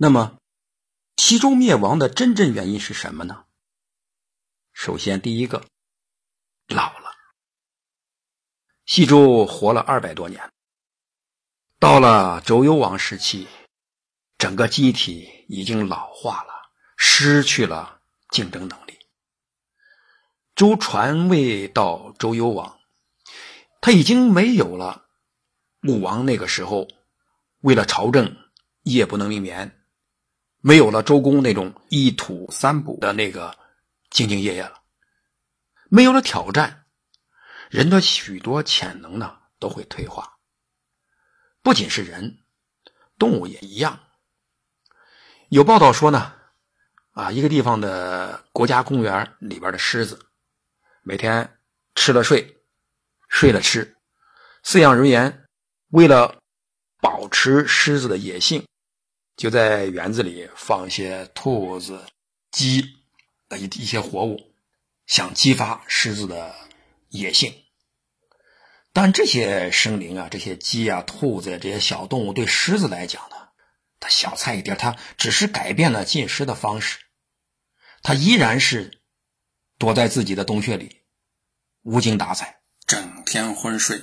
那么，西周灭亡的真正原因是什么呢？首先，第一个，老了。西周活了二百多年，到了周幽王时期，整个机体已经老化了，失去了竞争能力。周传位到周幽王，他已经没有了武王那个时候为了朝政夜不能眠。没有了周公那种一土三补的那个兢兢业业了，没有了挑战，人的许多潜能呢都会退化。不仅是人，动物也一样。有报道说呢，啊，一个地方的国家公园里边的狮子，每天吃了睡，睡了吃，饲养人员为了保持狮子的野性。就在园子里放一些兔子、鸡的一一些活物，想激发狮子的野性。但这些生灵啊，这些鸡啊、兔子这些小动物，对狮子来讲呢，它小菜一碟，它只是改变了进食的方式，它依然是躲在自己的洞穴里，无精打采，整天昏睡。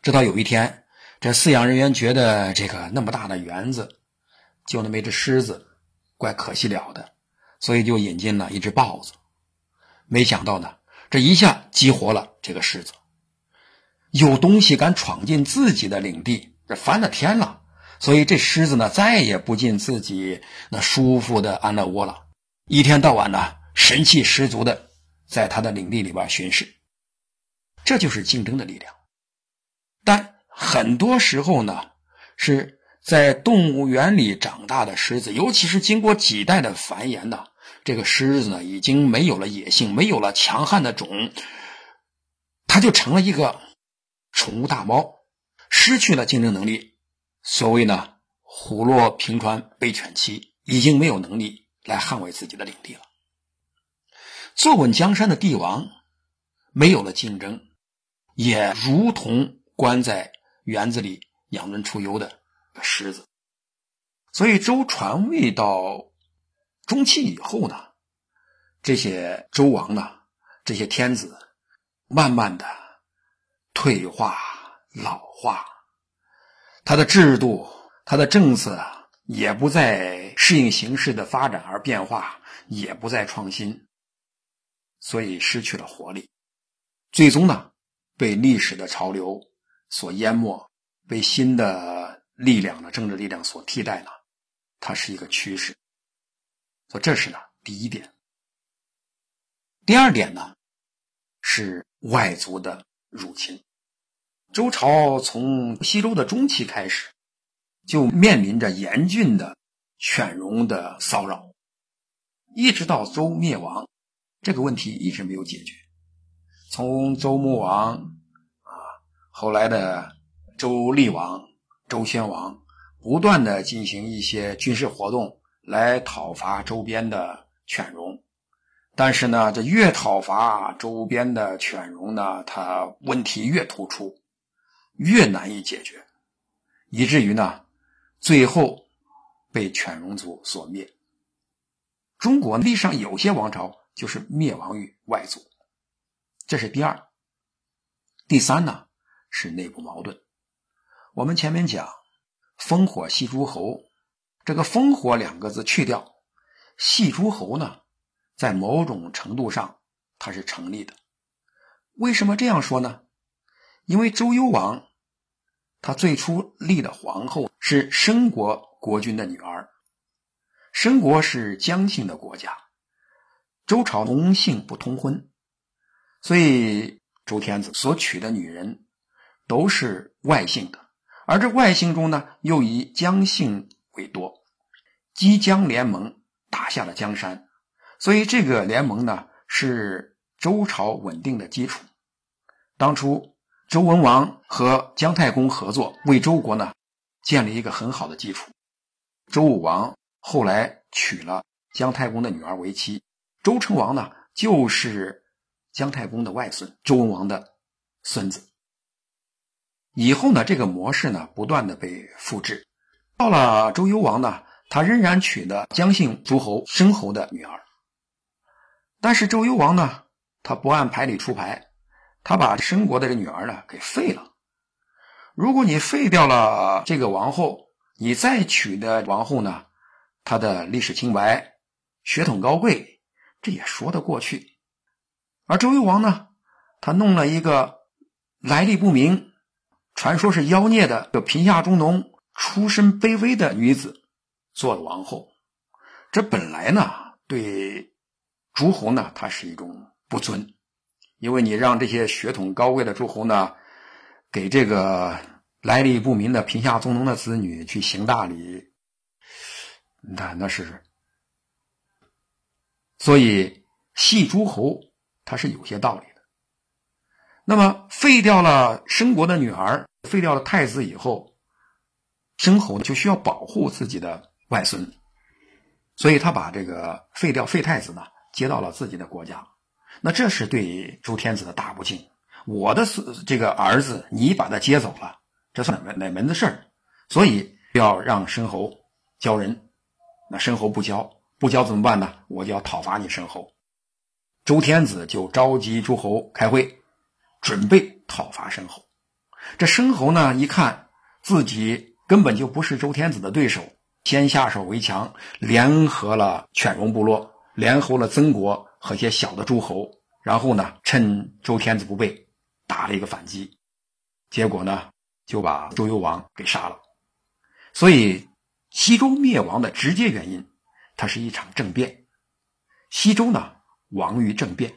直到有一天，这饲养人员觉得这个那么大的园子。就那么一只狮子，怪可惜了的，所以就引进了一只豹子。没想到呢，这一下激活了这个狮子。有东西敢闯进自己的领地，这翻了天了。所以这狮子呢，再也不进自己那舒服的安乐窝了，一天到晚呢，神气十足的在他的领地里边巡视。这就是竞争的力量。但很多时候呢，是。在动物园里长大的狮子，尤其是经过几代的繁衍呢，这个狮子呢已经没有了野性，没有了强悍的种，它就成了一个宠物大猫，失去了竞争能力。所谓呢，虎落平川被犬欺，已经没有能力来捍卫自己的领地了。坐稳江山的帝王，没有了竞争，也如同关在园子里养尊处优的。狮子，所以周传位到中期以后呢，这些周王呢，这些天子，慢慢的退化老化，他的制度、他的政策也不再适应形势的发展而变化，也不再创新，所以失去了活力，最终呢，被历史的潮流所淹没，被新的。力量的政治力量所替代呢，它是一个趋势。所以这是呢第一点。第二点呢，是外族的入侵。周朝从西周的中期开始，就面临着严峻的犬戎的骚扰，一直到周灭亡，这个问题一直没有解决。从周穆王啊，后来的周厉王。周宣王不断的进行一些军事活动来讨伐周边的犬戎，但是呢，这越讨伐周边的犬戎呢，它问题越突出，越难以解决，以至于呢，最后被犬戎族所灭。中国历史上有些王朝就是灭亡于外族，这是第二。第三呢，是内部矛盾。我们前面讲烽火戏诸侯，这个“烽火”两个字去掉，戏诸侯呢，在某种程度上它是成立的。为什么这样说呢？因为周幽王他最初立的皇后是申国国君的女儿，申国是姜姓的国家，周朝同姓不通婚，所以周天子所娶的女人都是外姓的。而这外姓中呢，又以姜姓为多，姬姜联盟打下了江山，所以这个联盟呢是周朝稳定的基础。当初周文王和姜太公合作，为周国呢建立一个很好的基础。周武王后来娶了姜太公的女儿为妻，周成王呢就是姜太公的外孙，周文王的孙子。以后呢，这个模式呢不断的被复制，到了周幽王呢，他仍然娶的姜姓诸侯申侯的女儿。但是周幽王呢，他不按牌理出牌，他把申国的这女儿呢给废了。如果你废掉了这个王后，你再娶的王后呢，她的历史清白、血统高贵，这也说得过去。而周幽王呢，他弄了一个来历不明、传说是妖孽的、有贫下中农、出身卑微的女子做了王后，这本来呢，对诸侯呢，它是一种不尊，因为你让这些血统高贵的诸侯呢，给这个来历不明的贫下中农的子女去行大礼，那那是，所以系诸侯。他是有些道理的。那么废掉了申国的女儿，废掉了太子以后，申侯就需要保护自己的外孙，所以他把这个废掉废太子呢接到了自己的国家。那这是对周天子的大不敬。我的这个儿子你把他接走了，这算哪门哪门子事儿？所以要让申侯交人。那申侯不交，不交怎么办呢？我就要讨伐你申侯。周天子就召集诸侯开会，准备讨伐申侯。这申侯呢，一看自己根本就不是周天子的对手，先下手为强，联合了犬戎部落，联合了曾国和些小的诸侯，然后呢，趁周天子不备，打了一个反击。结果呢，就把周幽王给杀了。所以，西周灭亡的直接原因，它是一场政变。西周呢？亡于政变。